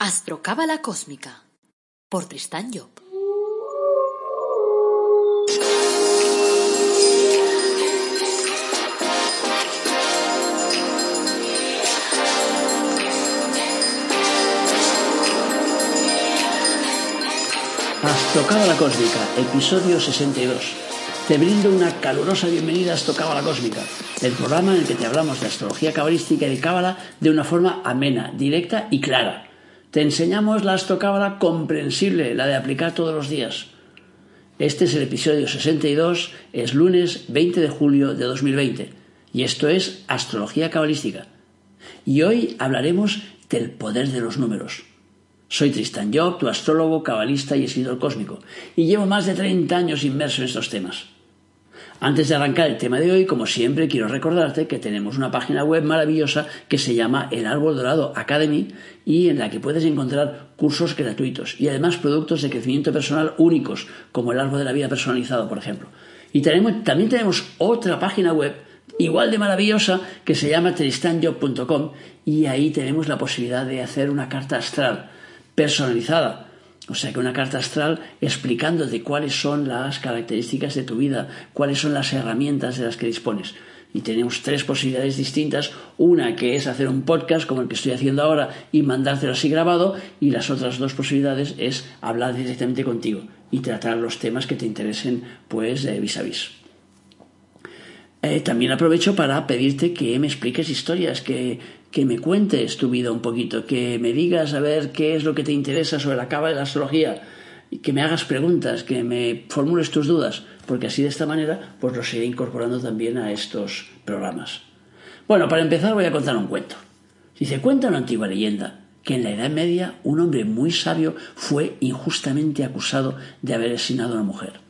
Astrocábala Cósmica por Tristán Job. Astrocábala Cósmica, episodio 62. Te brindo una calurosa bienvenida a Astrocábala Cósmica, el programa en el que te hablamos de astrología cabalística y de cábala de una forma amena, directa y clara te enseñamos la astrocábala comprensible, la de aplicar todos los días. Este es el episodio 62, es lunes 20 de julio de 2020 y esto es Astrología Cabalística. Y hoy hablaremos del poder de los números. Soy Tristan Job, tu astrólogo, cabalista y escritor cósmico, y llevo más de 30 años inmerso en estos temas. Antes de arrancar el tema de hoy, como siempre, quiero recordarte que tenemos una página web maravillosa que se llama El Árbol Dorado Academy y en la que puedes encontrar cursos gratuitos y además productos de crecimiento personal únicos, como el Árbol de la Vida personalizado, por ejemplo. Y también tenemos otra página web igual de maravillosa que se llama tristanjob.com y ahí tenemos la posibilidad de hacer una carta astral personalizada o sea que una carta astral explicándote cuáles son las características de tu vida, cuáles son las herramientas de las que dispones. Y tenemos tres posibilidades distintas. Una que es hacer un podcast como el que estoy haciendo ahora y mandártelo así grabado. Y las otras dos posibilidades es hablar directamente contigo y tratar los temas que te interesen pues de vis a vis. Eh, también aprovecho para pedirte que me expliques historias, que, que me cuentes tu vida un poquito, que me digas a ver qué es lo que te interesa sobre la cava de la astrología, que me hagas preguntas, que me formules tus dudas, porque así de esta manera pues los iré incorporando también a estos programas. Bueno, para empezar voy a contar un cuento. Dice, cuenta una antigua leyenda que en la Edad Media un hombre muy sabio fue injustamente acusado de haber asesinado a una mujer.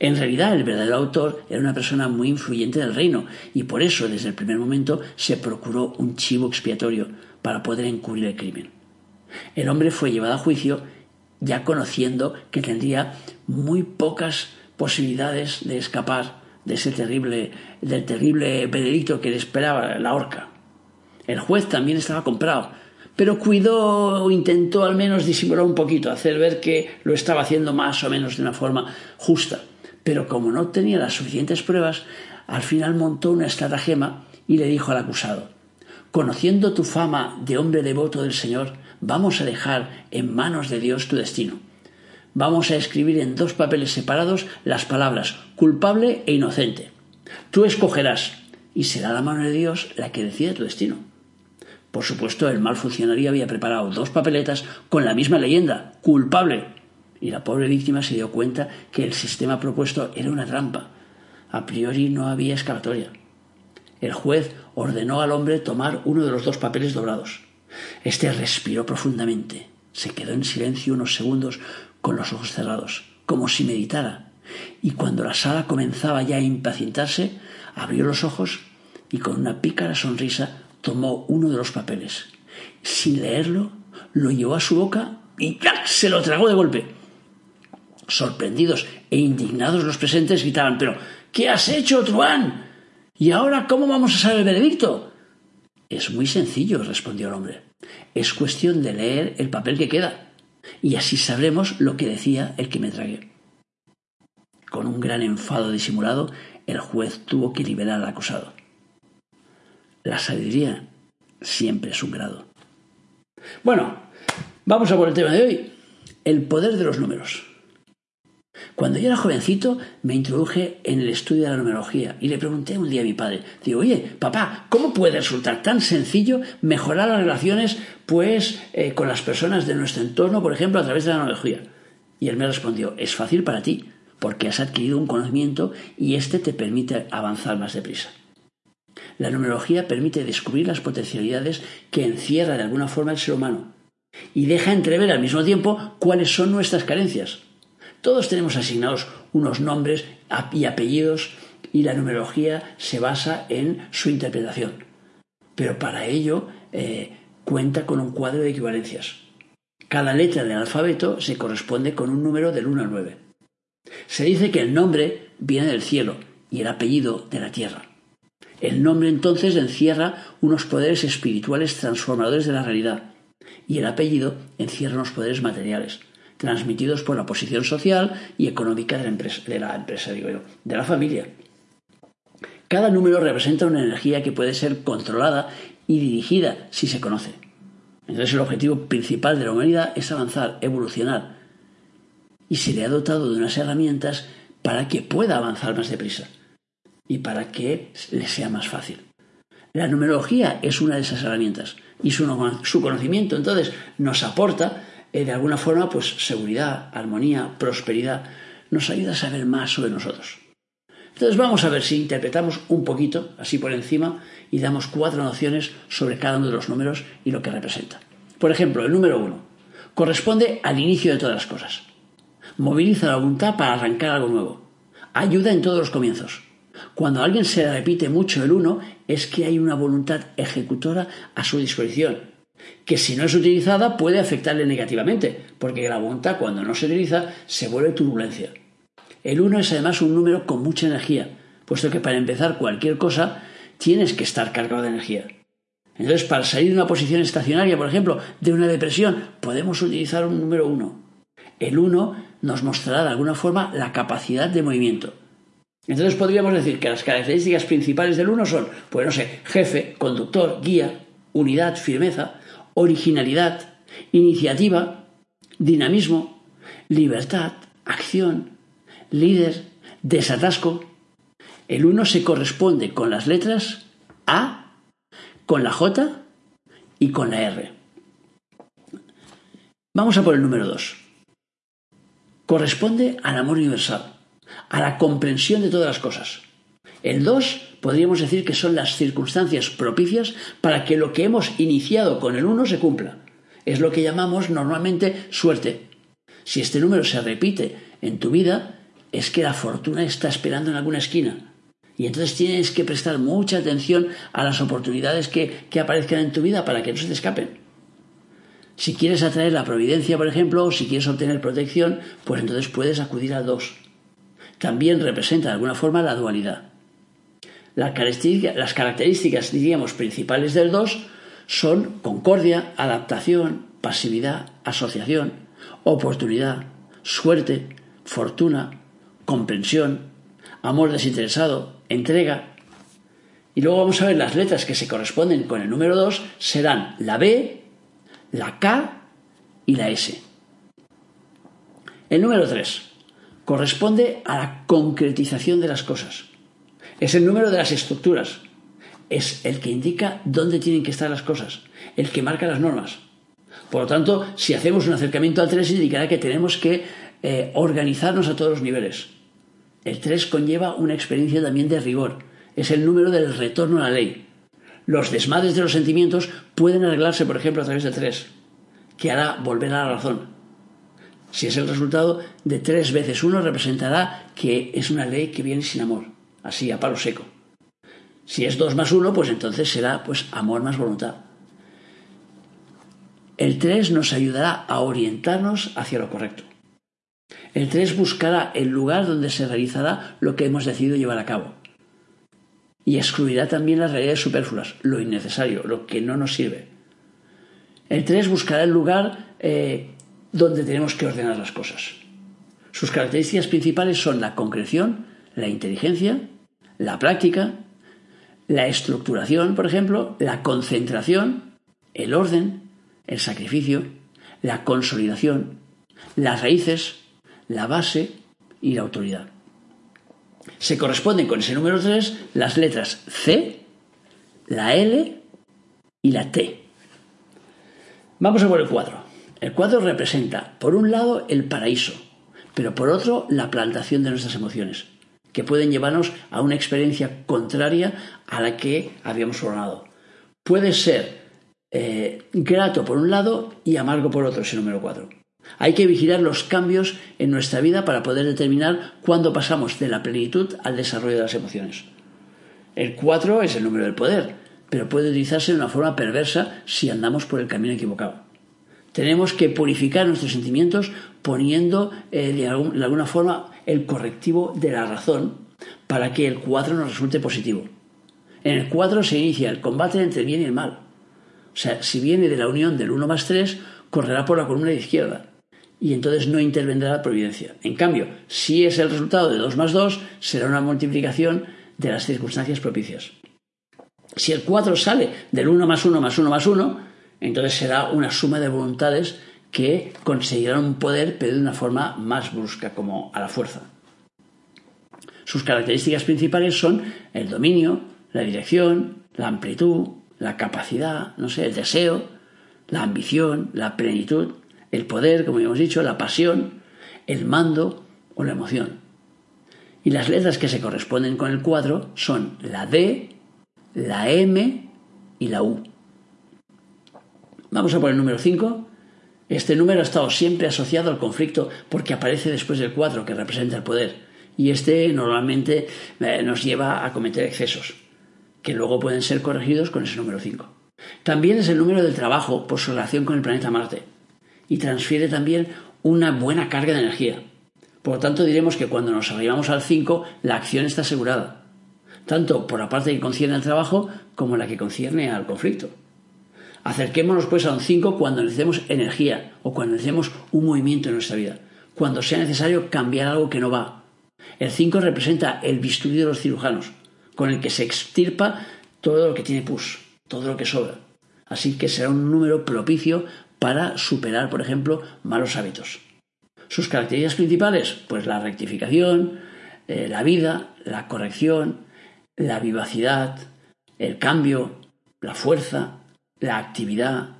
En realidad, el verdadero autor era una persona muy influyente del reino y por eso, desde el primer momento, se procuró un chivo expiatorio para poder encubrir el crimen. El hombre fue llevado a juicio ya conociendo que tendría muy pocas posibilidades de escapar de ese terrible, del terrible veredicto que le esperaba la horca. El juez también estaba comprado, pero cuidó o intentó al menos disimular un poquito, hacer ver que lo estaba haciendo más o menos de una forma justa pero como no tenía las suficientes pruebas, al final montó una estratagema y le dijo al acusado Conociendo tu fama de hombre devoto del Señor, vamos a dejar en manos de Dios tu destino. Vamos a escribir en dos papeles separados las palabras culpable e inocente. Tú escogerás y será la mano de Dios la que decida tu destino. Por supuesto, el mal funcionario había preparado dos papeletas con la misma leyenda, culpable, y la pobre víctima se dio cuenta que el sistema propuesto era una trampa. A priori no había escapatoria. El juez ordenó al hombre tomar uno de los dos papeles doblados. Este respiró profundamente. Se quedó en silencio unos segundos con los ojos cerrados, como si meditara. Y cuando la sala comenzaba ya a impacientarse, abrió los ojos y con una pícara sonrisa tomó uno de los papeles. Sin leerlo, lo llevó a su boca y ¡clac! se lo tragó de golpe. Sorprendidos e indignados los presentes gritaban Pero, ¿qué has hecho, Truán? ¿Y ahora cómo vamos a saber el veredicto? Es muy sencillo, respondió el hombre. Es cuestión de leer el papel que queda, y así sabremos lo que decía el que me tragué. Con un gran enfado disimulado, el juez tuvo que liberar al acusado. La sabiduría siempre es un grado. Bueno, vamos a por el tema de hoy, el poder de los números. Cuando yo era jovencito me introduje en el estudio de la numerología y le pregunté un día a mi padre, digo, oye, papá, ¿cómo puede resultar tan sencillo mejorar las relaciones pues eh, con las personas de nuestro entorno, por ejemplo, a través de la numerología? Y él me respondió, es fácil para ti, porque has adquirido un conocimiento y este te permite avanzar más deprisa. La numerología permite descubrir las potencialidades que encierra de alguna forma el ser humano y deja entrever al mismo tiempo cuáles son nuestras carencias. Todos tenemos asignados unos nombres y apellidos y la numerología se basa en su interpretación. Pero para ello eh, cuenta con un cuadro de equivalencias. Cada letra del alfabeto se corresponde con un número del 1 al 9. Se dice que el nombre viene del cielo y el apellido de la tierra. El nombre entonces encierra unos poderes espirituales transformadores de la realidad Y el apellido encierra unos poderes materiales, transmitidos por la posición social y económica de la empresa, de la, empresa, digo yo, de la familia. Cada número representa una energía que puede ser controlada y dirigida si se conoce. Entonces el objetivo principal de la humanidad es avanzar, evolucionar. Y se le ha dotado de unas herramientas para que pueda avanzar más deprisa y para que le sea más fácil. La numerología es una de esas herramientas y su, conocimiento entonces nos aporta eh, de alguna forma pues seguridad, armonía, prosperidad, nos ayuda a saber más sobre nosotros. Entonces vamos a ver si interpretamos un poquito, así por encima, y damos cuatro nociones sobre cada uno de los números y lo que representa. Por ejemplo, el número uno corresponde al inicio de todas las cosas. Moviliza la voluntad para arrancar algo nuevo. Ayuda en todos los comienzos. Cuando a alguien se le repite mucho el uno, es que hay una voluntad ejecutora a su disposición, que si no es utilizada puede afectarle negativamente, porque la voluntad cuando no se utiliza se vuelve turbulencia. El uno es además un número con mucha energía, puesto que para empezar cualquier cosa tienes que estar cargado de energía. Entonces, para salir de una posición estacionaria, por ejemplo, de una depresión, podemos utilizar un número uno. El uno nos mostrará de alguna forma la capacidad de movimiento. Entonces podríamos decir que las características principales del uno son, pues no sé, jefe, conductor, guía, unidad, firmeza, originalidad, iniciativa, dinamismo, libertad, acción, líder, desatasco. El 1 se corresponde con las letras A, con la J y con la R. Vamos a por el número 2. Corresponde al amor universal, a la comprensión de todas las cosas. El 2 podríamos decir que son las circunstancias propicias para que lo que hemos iniciado con el 1 se cumpla. Es lo que llamamos normalmente suerte. Si este número se repite en tu vida, es que la fortuna está esperando en alguna esquina. Y entonces tienes que prestar mucha atención a las oportunidades que, que aparezcan en tu vida para que no se te escapen. Si quieres atraer la providencia, por ejemplo, o si quieres obtener protección, pues entonces puedes acudir al 2. También representa de alguna forma la dualidad. Las características, diríamos, principales del 2 son concordia, adaptación, pasividad, asociación, oportunidad, suerte, fortuna, comprensión, amor desinteresado, entrega. Y luego vamos a ver las letras que se corresponden con el número 2 serán la B, la K y la S. El número 3 corresponde a la concretización de las cosas. Es el número de las estructuras. Es el que indica dónde tienen que estar las cosas, el que marca las normas. Por lo tanto, si hacemos un acercamiento al 3, indicará que tenemos que eh, organizarnos a todos los niveles. El 3 conlleva una experiencia también de rigor. Es el número del retorno a la ley. Los desmadres de los sentimientos pueden arreglarse, por ejemplo, a través de 3, que hará volver a la razón. Si es el resultado de 3 veces 1, representará que es una ley que viene sin amor, así a palo seco. Si es 2 más 1, pues entonces será pues amor más voluntad. El 3 nos ayudará a orientarnos hacia lo correcto. El 3 buscará el lugar donde se realizará lo que hemos decidido llevar a cabo. Y excluirá también las realidades superfluas, lo innecesario, lo que no nos sirve. El 3 buscará el lugar eh, donde tenemos que ordenar las cosas. Sus características principales son la concreción, la inteligencia, la práctica, la estructuración, por ejemplo, la concentración, el orden, el sacrificio, la consolidación, las raíces, la base y la autoridad. Se corresponden con ese número 3 las letras C, la L y la T. Vamos a por el 4. El 4 representa, por un lado, el paraíso, pero por otro, la plantación de nuestras emociones, que pueden llevarnos a una experiencia contraria a la que habíamos ordenado. Puede ser eh, grato por un lado y amargo por otro ese número 4. Hay que vigilar los cambios en nuestra vida para poder determinar cuándo pasamos de la plenitud al desarrollo de las emociones. El 4 es el número del poder, pero puede utilizarse de una forma perversa si andamos por el camino equivocado. Tenemos que purificar nuestros sentimientos poniendo eh, de, alguna forma el correctivo de la razón para que el 4 nos resulte positivo. En el 4 se inicia el combate entre el bien y el mal. O sea, si viene de la unión del 1 más 3, correrá por la columna de izquierda y entonces no intervendrá la providencia. En cambio, si es el resultado de 2 más 2, será una multiplicación de las circunstancias propicias. Si el 4 sale del 1 más 1 más 1 más 1, entonces será una suma de voluntades que conseguirán un poder, pero de una forma más brusca, como a la fuerza. Sus características principales son el dominio, la dirección, la amplitud, la capacidad, no sé, el deseo, la ambición, la plenitud, el poder, como hemos dicho, la pasión, el mando o la emoción. Y las letras que se corresponden con el cuadro son la D, la M y la U. Vamos a por el número 5. Este número ha estado siempre asociado al conflicto porque aparece después del 4 que representa el poder. Y este normalmente eh, nos lleva a cometer excesos, que luego pueden ser corregidos con ese número 5. También es el número del trabajo por su relación con el planeta Marte y transfiere también una buena carga de energía. Por lo tanto, diremos que cuando nos arribamos al 5, la acción está asegurada, tanto por la parte que concierne al trabajo como la que concierne al conflicto. Acerquémonos pues a un 5 cuando necesitemos energía o cuando necesitemos un movimiento en nuestra vida, cuando sea necesario cambiar algo que no va. El 5 representa el bisturí de los cirujanos, con el que se extirpa todo lo que tiene pus, todo lo que sobra. Así que será un número propicio para superar, por ejemplo, malos hábitos. Sus características principales, pues la rectificación, eh, la vida, la corrección, la vivacidad, el cambio, la fuerza, la actividad,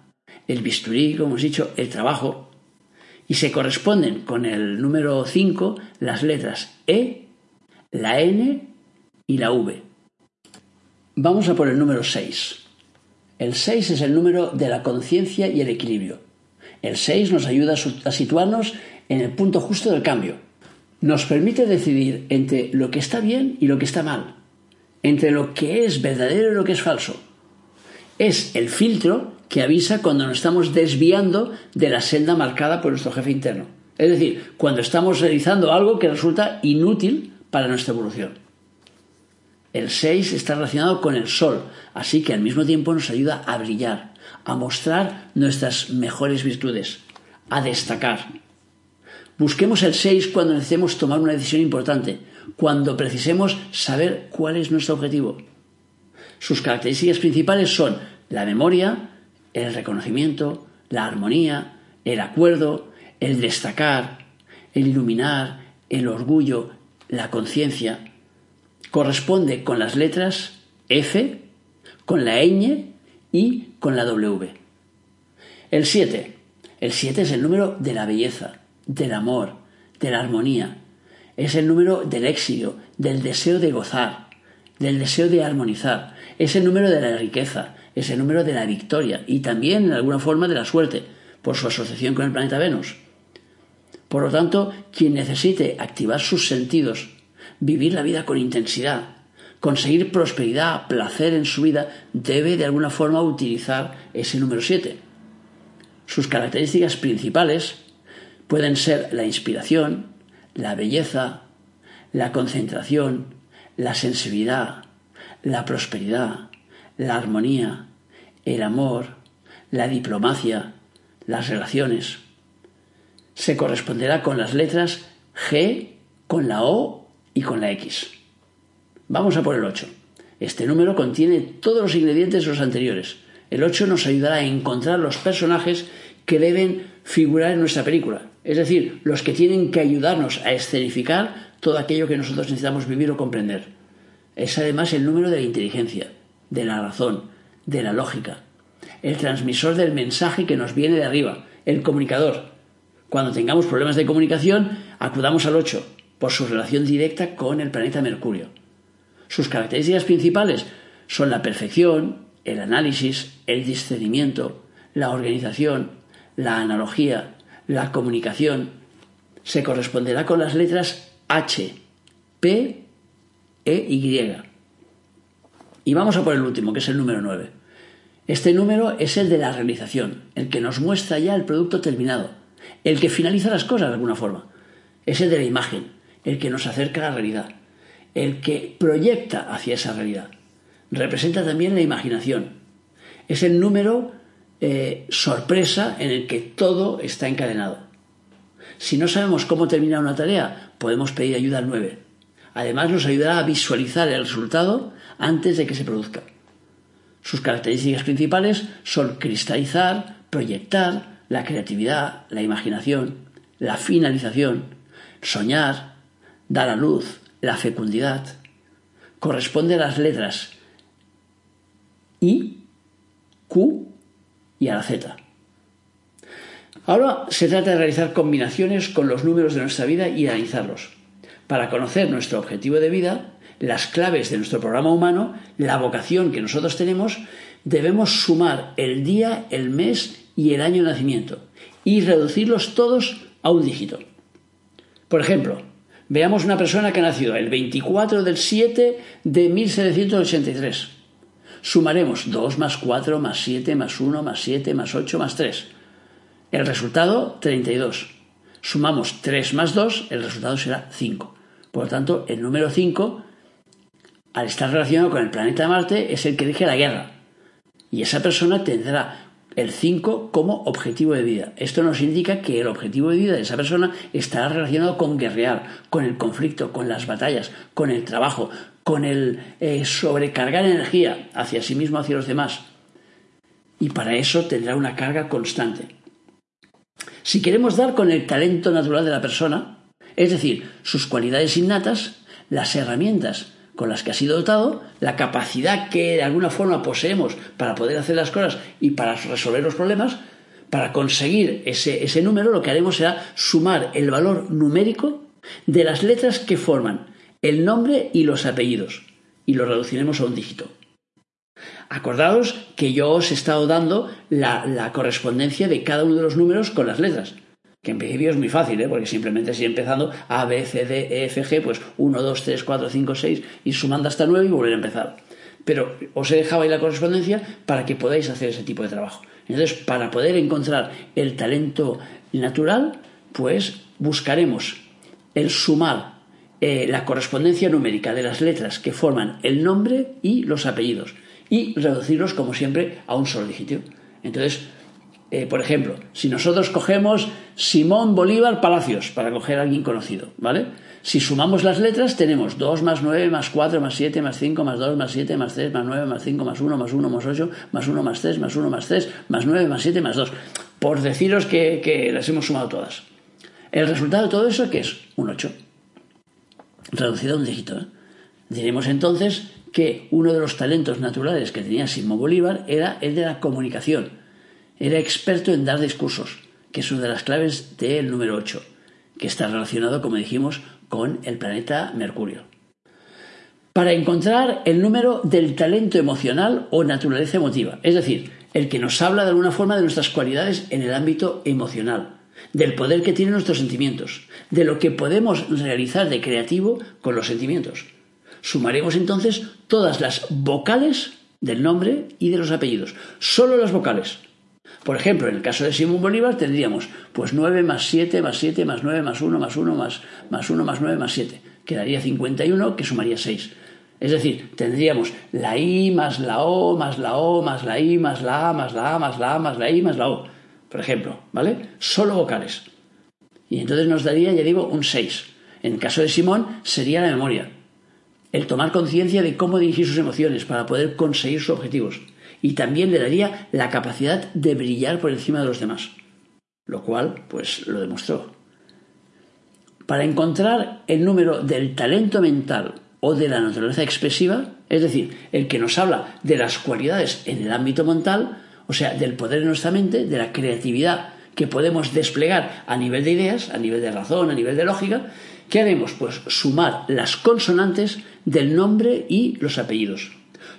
el bisturí, como hemos dicho, el trabajo. Y se corresponden con el número 5 las letras E, la N y la V. Vamos a por el número 6. El 6 es el número de la conciencia y el equilibrio. El 6 nos ayuda a situarnos en el punto justo del cambio. Nos permite decidir entre lo que está bien y lo que está mal, entre lo que es verdadero y lo que es falso. Es el filtro que avisa cuando nos estamos desviando de la senda marcada por nuestro jefe interno. Es decir, cuando estamos realizando algo que resulta inútil para nuestra evolución. El 6 está relacionado con el sol, así que al mismo tiempo nos ayuda a brillar, a mostrar nuestras mejores virtudes, a destacar. Busquemos el 6 cuando necesitemos tomar una decisión importante, cuando precisemos saber cuál es nuestro objetivo. Sus características principales son la memoria, el reconocimiento, la armonía, el acuerdo, el destacar, el iluminar, el orgullo, la conciencia, corresponde con las letras F, con la ñ y con la W. El 7. El 7 es el número de la belleza, del amor, de la armonía. Es el número del éxito, del deseo de gozar, del deseo de armonizar. Es el número de la riqueza, es el número de la victoria y también en alguna forma de la suerte, por su asociación con el planeta Venus. Por lo tanto, quien necesite activar sus sentidos vivir la vida con intensidad, conseguir prosperidad, placer en su vida, debe de alguna forma utilizar ese número 7. Sus características principales pueden ser la inspiración, la belleza, la concentración, la sensibilidad, la prosperidad, la armonía, el amor, la diplomacia, las relaciones. Se corresponderá con las letras G, con la O y con la X. Vamos a por el 8. Este número contiene todos los ingredientes de los anteriores. El 8 nos ayudará a encontrar los personajes que deben figurar en nuestra película, es decir, los que tienen que ayudarnos a escenificar todo aquello que nosotros necesitamos vivir o comprender. Es además el número de la inteligencia, de la razón, de la lógica, el transmisor del mensaje que nos viene de arriba, el comunicador. Cuando tengamos problemas de comunicación, acudamos al 8, por su relación directa con el planeta Mercurio. Sus características principales son la perfección, el análisis, el discernimiento, la organización, la analogía, la comunicación. Se corresponderá con las letras H, P, E, Y. Y vamos a por el último, que es el número 9. Este número es el de la realización, el que nos muestra ya el producto terminado, el que finaliza las cosas de alguna forma. Es el de la imagen, el que nos acerca a la realidad, el que proyecta hacia esa realidad. Representa también la imaginación. Es el número eh, sorpresa en el que todo está encadenado. Si no sabemos cómo terminar una tarea, podemos pedir ayuda al 9. Además, nos ayudará a visualizar el resultado antes de que se produzca. Sus características principales son cristalizar, proyectar, la creatividad, la imaginación, la finalización, soñar, dar a luz, la fecundidad. Corresponde a las letras I, Q y a la Z. Ahora se trata de realizar combinaciones con los números de nuestra vida y analizarlos. Para conocer nuestro objetivo de vida, las claves de nuestro programa humano, la vocación que nosotros tenemos, debemos sumar el día, el mes y el año de nacimiento y reducirlos todos a un dígito. Por ejemplo, veamos una persona que ha nacido el 24 del 7 de 1783. Sumaremos 2 más 4 más 7 más 1 más 7 más 8 más 3. El resultado, 32. Sumamos 3 más 2, el resultado será 5. Por lo tanto, el número 5, al estar relacionado con el planeta Marte, es el que rige la guerra. Y esa persona tendrá el 5 como objetivo de vida. Esto nos indica que el objetivo de vida de esa persona estará relacionado con guerrear, con el conflicto, con las batallas, con el trabajo, con el eh, sobrecargar energía hacia sí mismo, hacia los demás. Y para eso tendrá una carga constante. Si queremos dar con el talento natural de la persona, es decir, sus cualidades innatas, las herramientas con las que ha sido dotado, la capacidad que de alguna forma poseemos para poder hacer las cosas y para resolver los problemas, para conseguir ese, ese número, lo que haremos será sumar el valor numérico de las letras que forman el nombre y los apellidos, y lo reduciremos a un dígito. Acordaos que yo os he estado dando la, la correspondencia de cada uno de los números con las letras que en principio es muy fácil, ¿eh? porque simplemente sigue empezando A, B, C, D, E, F, G, pues 1, 2, 3, 4, 5, 6, y sumando hasta 9 y volver a empezar. Pero os he dejado ahí la correspondencia para que podáis hacer ese tipo de trabajo. Entonces, para poder encontrar el talento natural, pues buscaremos el sumar eh, la correspondencia numérica de las letras que forman el nombre y los apellidos y reducirlos, como siempre, a un solo dígito. Entonces, eh, por ejemplo, si nosotros cogemos Simón Bolívar Palacios, para coger a alguien conocido, ¿vale? Si sumamos las letras, tenemos 2 más 9 más 4 más 7 más 5 más 2 más 7 más 3 más 9 más 5 más 1 más 1 más 8 más 1 más 3 más 1 más 3 más 9 más 7 más 2. Por deciros que, que las hemos sumado todas. El resultado de todo eso, ¿qué es? Un 8. Reducido a un dígito. ¿eh? Diremos entonces que uno de los talentos naturales que tenía Simón Bolívar era el de la comunicación era experto en dar discursos, que es una de las claves del número 8, que está relacionado, como dijimos, con el planeta Mercurio. Para encontrar el número del talento emocional o naturaleza emotiva, es decir, el que nos habla de alguna forma de nuestras cualidades en el ámbito emocional, del poder que tienen nuestros sentimientos, de lo que podemos realizar de creativo con los sentimientos. Sumaremos entonces todas las vocales del nombre y de los apellidos, solo las vocales, por ejemplo, en el caso de Simón Bolívar tendríamos pues 9 más 7 más 7 más 9 más 1 más 1 más, más 1 más 9 más 7. Quedaría 51 que sumaría 6. Es decir, tendríamos la I más la O más la O más la I más la A más la A más la A más la I más la O. Por ejemplo, ¿vale? Solo vocales. Y entonces nos daría, ya digo, un 6. En el caso de Simón sería la memoria. El tomar conciencia de cómo dirigir sus emociones para poder conseguir sus objetivos y también le daría la capacidad de brillar por encima de los demás, lo cual pues lo demostró. Para encontrar el número del talento mental o de la naturaleza expresiva, es decir, el que nos habla de las cualidades en el ámbito mental, o sea, del poder de nuestra mente, de la creatividad que podemos desplegar a nivel de ideas, a nivel de razón, a nivel de lógica, ¿qué haremos? Pues sumar las consonantes del nombre y los apellidos.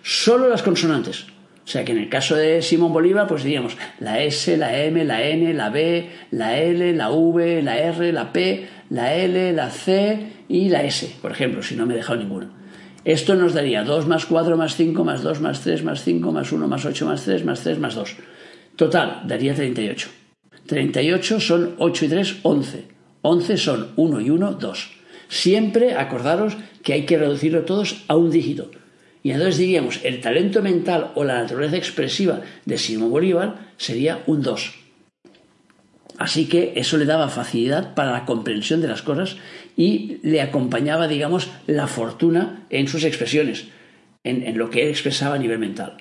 Solo las consonantes. O sea que en el caso de Simón Bolívar, pues diríamos la S, la M, la N, la B, la L, la V, la R, la P, la L, la C y la S, por ejemplo, si no me he dejado ninguno. Esto nos daría 2 más 4 más 5 más 2 más 3 más 5 más 1 más 8 más 3 más 3 más 2. Total, daría 38. 38 son 8 y 3, 11. 11 son 1 y 1, 2. Siempre acordaros que hay que reducirlo todos a un dígito Y entonces diríamos, el talento mental o la naturaleza expresiva de Simón Bolívar sería un 2. Así que eso le daba facilidad para la comprensión de las cosas y le acompañaba, digamos, la fortuna en sus expresiones, en, en lo que él expresaba a nivel mental.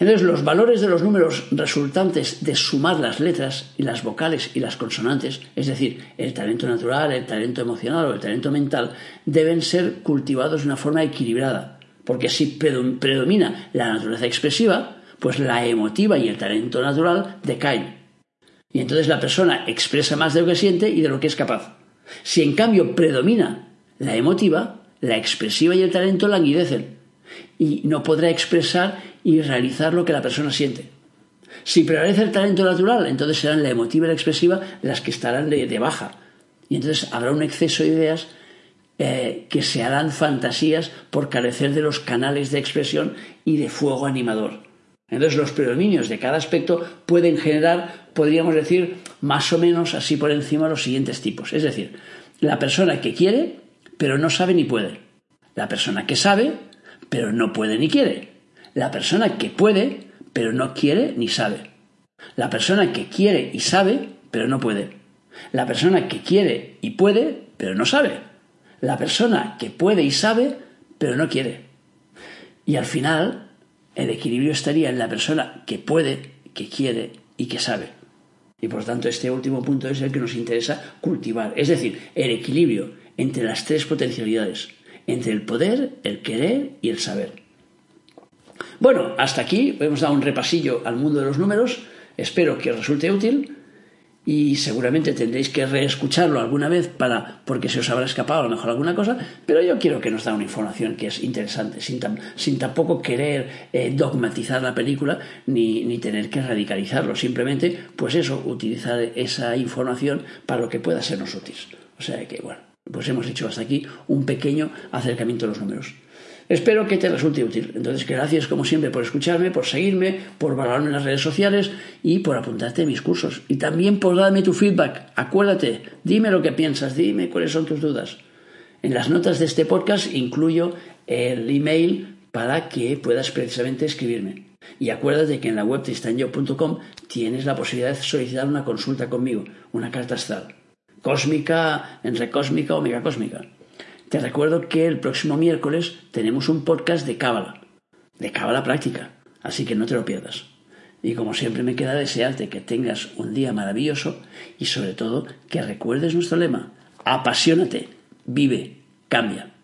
Entonces, los valores de los números resultantes de sumar las letras y las vocales y las consonantes, es decir, el talento natural, el talento emocional o el talento mental, deben ser cultivados de una forma equilibrada, porque si predomina la naturaleza expresiva, pues la emotiva y el talento natural decaen. Y entonces la persona expresa más de lo que siente y de lo que es capaz. Si en cambio predomina la emotiva, la expresiva y el talento languidecen y no podrá expresar y realizar lo que la persona siente. Si prevalece el talento natural, entonces serán la emotiva y la expresiva las que estarán de, baja. Y entonces habrá un exceso de ideas eh, que se harán fantasías por carecer de los canales de expresión y de fuego animador. Entonces los predominios de cada aspecto pueden generar, podríamos decir, más o menos así por encima los siguientes tipos. Es decir, la persona que quiere, pero no sabe ni puede. La persona que sabe, pero no puede ni quiere. La persona que puede, pero no quiere ni sabe. La persona que quiere y sabe, pero no puede. La persona que quiere y puede, pero no sabe. La persona que puede y sabe, pero no quiere. Y al final, el equilibrio estaría en la persona que puede, que quiere y que sabe. Y por tanto, este último punto es el que nos interesa cultivar. Es decir, el equilibrio entre las tres potencialidades entre el poder, el querer y el saber. Bueno, hasta aquí hemos dado un repasillo al mundo de los números. Espero que os resulte útil y seguramente tendréis que reescucharlo alguna vez para porque se os habrá escapado a lo mejor alguna cosa, pero yo quiero que nos da una información que es interesante, sin, sin tampoco querer eh, dogmatizar la película ni, ni tener que radicalizarlo, simplemente pues eso, utilizar esa información para lo que pueda sernos útil. O sea que bueno pues hemos hecho hasta aquí un pequeño acercamiento a los números. Espero que te resulte útil. Entonces, gracias como siempre por escucharme, por seguirme, por valorarme en las redes sociales y por apuntarte a mis cursos. Y también por darme tu feedback. Acuérdate, dime lo que piensas, dime cuáles son tus dudas. En las notas de este podcast incluyo el email para que puedas precisamente escribirme. Y acuérdate que en la web tristanyo.com tienes la posibilidad de solicitar una consulta conmigo, una carta astral cósmica, entre cósmica o megacósmica. Te recuerdo que el próximo miércoles tenemos un podcast de Cábala, de Cábala práctica, así que no te lo pierdas. Y como siempre me queda desearte que tengas un día maravilloso y sobre todo que recuerdes nuestro lema, apasionate, vive, cambia.